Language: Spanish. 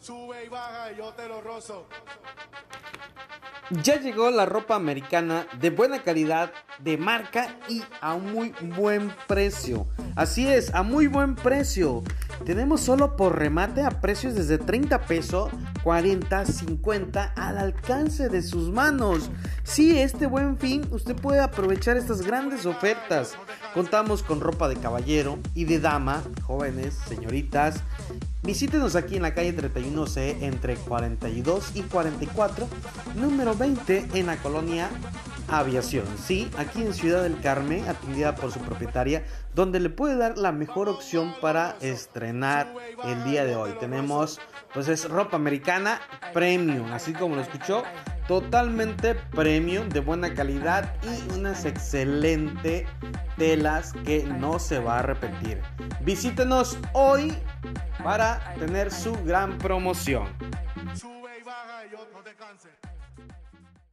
Sube y baja y yo te lo rozo. Ya llegó la ropa americana de buena calidad, de marca y a muy buen precio. Así es, a muy buen precio. Tenemos solo por remate a precios desde 30 pesos, 40, 50 al alcance de sus manos. Sí, este buen fin usted puede aprovechar estas grandes ofertas. Contamos con ropa de caballero y de dama, jóvenes, señoritas. Visítenos aquí en la calle 31C entre 42 y 44, número 20 en la colonia Aviación. Sí, aquí en Ciudad del Carmen, atendida por su propietaria, donde le puede dar la mejor opción para estrenar el día de hoy. Tenemos, pues es ropa americana premium, así como lo escuchó, totalmente premium, de buena calidad y unas excelentes telas que no se va a repetir. Visítenos hoy para tener su gran promoción. Sube y baja y yo no te canses.